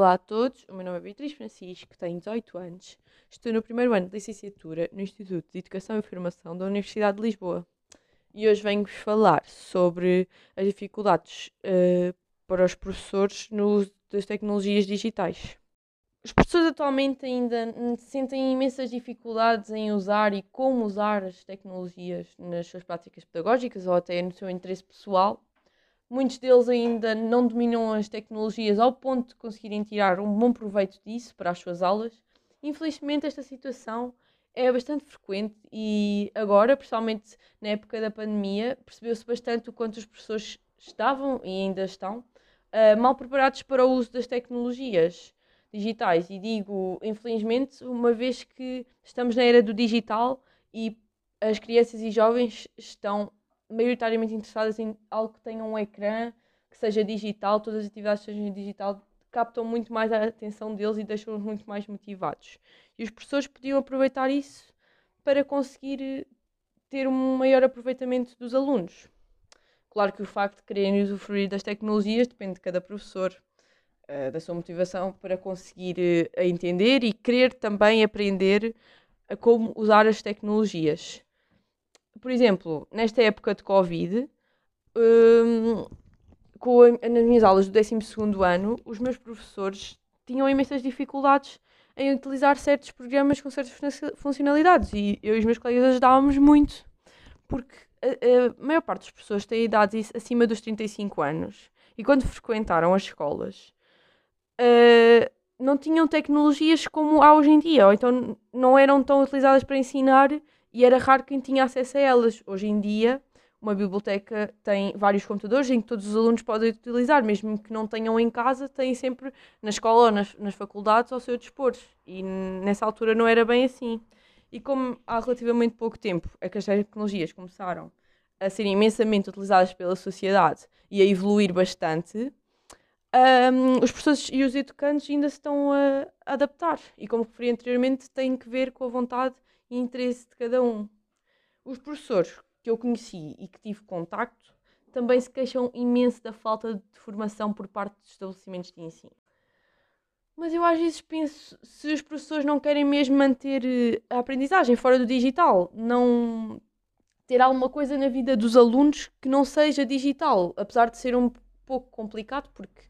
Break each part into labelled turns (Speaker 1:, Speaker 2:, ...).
Speaker 1: Olá a todos, o meu nome é Beatriz Francisco, tenho 18 anos, estou no primeiro ano de licenciatura no Instituto de Educação e Formação da Universidade de Lisboa e hoje venho-vos falar sobre as dificuldades uh, para os professores no uso das tecnologias digitais. Os professores atualmente ainda sentem imensas dificuldades em usar e como usar as tecnologias nas suas práticas pedagógicas ou até no seu interesse pessoal. Muitos deles ainda não dominam as tecnologias ao ponto de conseguirem tirar um bom proveito disso para as suas aulas. Infelizmente, esta situação é bastante frequente e agora, principalmente na época da pandemia, percebeu-se bastante o quanto os professores estavam e ainda estão uh, mal preparados para o uso das tecnologias digitais. E digo, infelizmente, uma vez que estamos na era do digital e as crianças e jovens estão maioritariamente interessadas em algo que tenha um ecrã, que seja digital, todas as atividades sejam digital, captam muito mais a atenção deles e deixam-os muito mais motivados. E os professores podiam aproveitar isso para conseguir eh, ter um maior aproveitamento dos alunos. Claro que o facto de quererem usufruir das tecnologias depende de cada professor uh, da sua motivação para conseguir uh, entender e querer também aprender a como usar as tecnologias. Por exemplo, nesta época de Covid, um, com a, nas minhas aulas do 12 ano, os meus professores tinham imensas dificuldades em utilizar certos programas com certas funcionalidades e eu e os meus colegas ajudávamos muito, porque a, a maior parte das pessoas tem idades acima dos 35 anos e quando frequentaram as escolas uh, não tinham tecnologias como há hoje em dia, ou então não eram tão utilizadas para ensinar e era raro quem tinha acesso a elas. Hoje em dia, uma biblioteca tem vários computadores em que todos os alunos podem utilizar, mesmo que não tenham em casa, têm sempre na escola ou nas, nas faculdades ao seu dispor. E nessa altura não era bem assim. E como há relativamente pouco tempo é que as tecnologias começaram a ser imensamente utilizadas pela sociedade e a evoluir bastante, um, os professores e os educantes ainda se estão a adaptar. E como referi anteriormente, tem que ver com a vontade e interesse de cada um. Os professores que eu conheci e que tive contacto também se queixam imenso da falta de formação por parte dos estabelecimentos de ensino. Mas eu às vezes penso se os professores não querem mesmo manter eh, a aprendizagem fora do digital, não ter alguma coisa na vida dos alunos que não seja digital, apesar de ser um pouco complicado, porque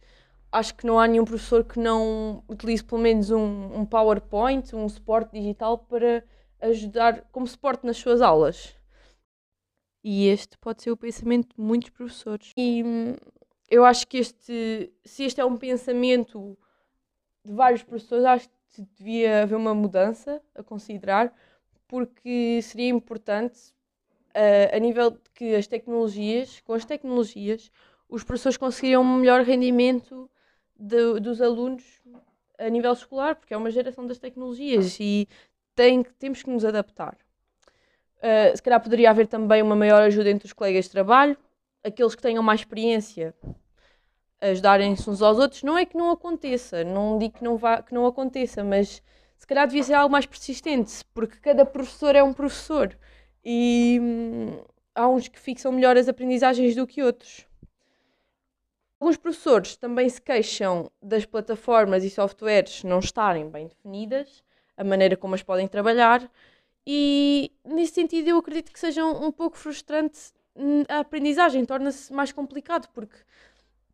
Speaker 1: acho que não há nenhum professor que não utilize pelo menos um, um PowerPoint, um suporte digital para ajudar como suporte nas suas aulas. E este pode ser o pensamento de muitos professores. E hum, eu acho que este, se este é um pensamento de vários professores, acho que devia haver uma mudança a considerar, porque seria importante, uh, a nível de que as tecnologias, com as tecnologias, os professores conseguiriam um melhor rendimento de, dos alunos a nível escolar, porque é uma geração das tecnologias e tem, temos que nos adaptar. Uh, se calhar poderia haver também uma maior ajuda entre os colegas de trabalho, aqueles que tenham mais experiência ajudarem-se uns aos outros. Não é que não aconteça, não digo que não, vá, que não aconteça, mas se calhar devia ser algo mais persistente, porque cada professor é um professor e hum, há uns que fixam melhor as aprendizagens do que outros. Alguns professores também se queixam das plataformas e softwares não estarem bem definidas, a maneira como as podem trabalhar, e nesse sentido eu acredito que seja um, pouco frustrante hum, a aprendizagem, torna-se mais complicado porque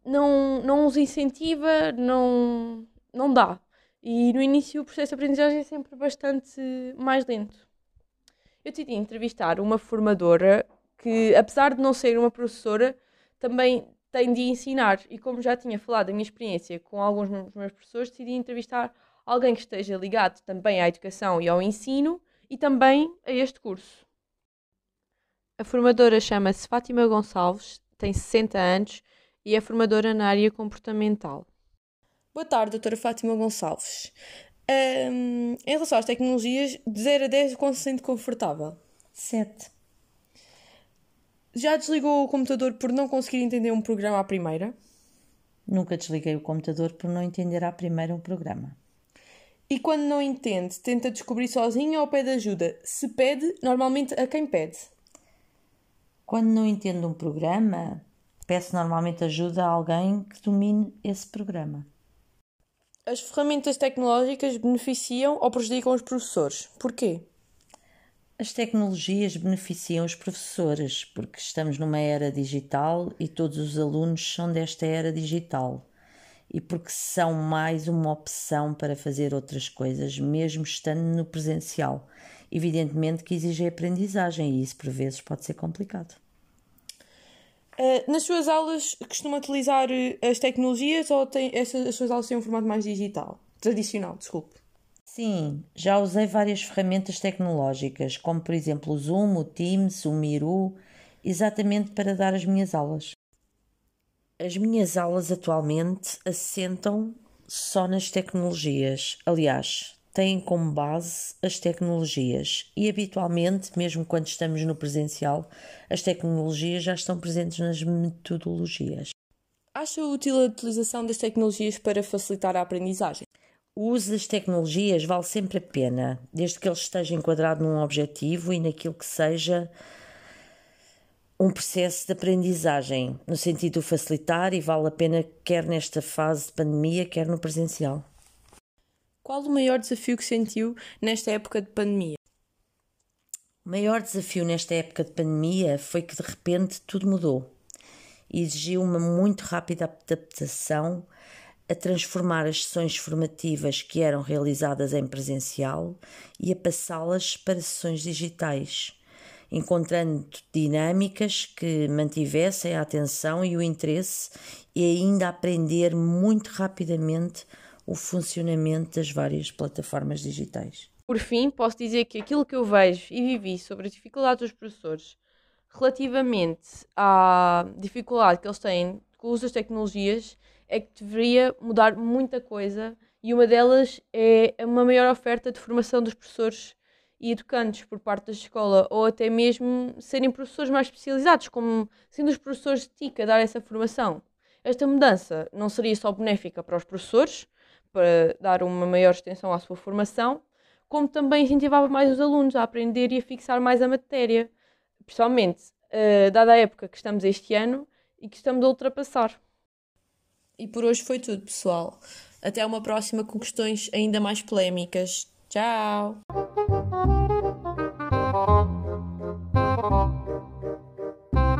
Speaker 1: não, não os incentiva, não, não dá. E no início o processo de aprendizagem é sempre bastante mais lento. Eu decidi entrevistar uma formadora que, apesar de não ser uma professora, também tem de ensinar. E como já tinha falado da minha experiência com alguns dos meus professores, decidi entrevistar alguém que esteja ligado também à educação e ao ensino e também a este curso. A formadora chama-se Fátima Gonçalves, tem 60 anos e é formadora na área comportamental. Boa tarde, doutora Fátima Gonçalves. Um, em relação às tecnologias, de 0 a 10, quão se sente confortável?
Speaker 2: 7.
Speaker 1: Já desligou o computador por não conseguir entender um programa à primeira?
Speaker 2: Nunca desliguei o computador por não entender à primeira um programa.
Speaker 1: E quando não entende, tenta descobrir sozinho ou pede ajuda? Se pede, normalmente a quem pede?
Speaker 2: Quando não entendo um programa, peço normalmente ajuda a alguém que domine esse programa.
Speaker 1: As ferramentas tecnológicas beneficiam ou prejudicam os professores? Porquê?
Speaker 2: As tecnologias beneficiam os professores porque estamos numa era digital e todos os alunos são desta era digital e porque são mais uma opção para fazer outras coisas, mesmo estando no presencial. Evidentemente que exige aprendizagem e isso por vezes pode ser complicado.
Speaker 1: Uh, nas suas aulas costuma utilizar eh, as tecnologias ou tem, as suas aulas têm um formato mais digital? Tradicional, desculpe.
Speaker 2: Sim, já usei várias ferramentas tecnológicas, como por exemplo o Zoom, o Teams, o Miru, exatamente para dar as minhas aulas. As minhas aulas atualmente assentam só nas tecnologias. Aliás, têm como base as tecnologias e habitualmente, mesmo quando estamos no presencial, as tecnologias já estão presentes nas metodologias.
Speaker 1: Acha útil a utilização das tecnologias para facilitar a aprendizagem?
Speaker 2: O uso das tecnologias vale sempre a pena, desde que ele esteja enquadrado num objetivo e naquilo que seja um processo de aprendizagem, no sentido de facilitar e vale a pena quer nesta fase de pandemia, quer no presencial.
Speaker 1: Qual o maior desafio que sentiu nesta época de pandemia?
Speaker 2: O maior desafio nesta época de pandemia foi que de repente tudo mudou exigiu uma muito rápida adaptação a transformar as sessões formativas que eram realizadas em presencial e a passá-las para sessões digitais, encontrando dinâmicas que mantivessem a atenção e o interesse e ainda aprender muito rapidamente o funcionamento das várias plataformas digitais.
Speaker 1: Por fim, posso dizer que aquilo que eu vejo e vivi sobre as dificuldades dos professores relativamente à dificuldade que eles têm com o uso das tecnologias é que deveria mudar muita coisa e uma delas é uma maior oferta de formação dos professores e educantes por parte da escola ou até mesmo serem professores mais especializados, como sendo os professores de TIC a dar essa formação. Esta mudança não seria só benéfica para os professores, para dar uma maior extensão à sua formação, como também incentivava mais os alunos a aprender e a fixar mais a matéria, principalmente uh, dada a época que estamos este ano e que estamos a ultrapassar. E por hoje foi tudo, pessoal. Até uma próxima com questões ainda mais polémicas. Tchau!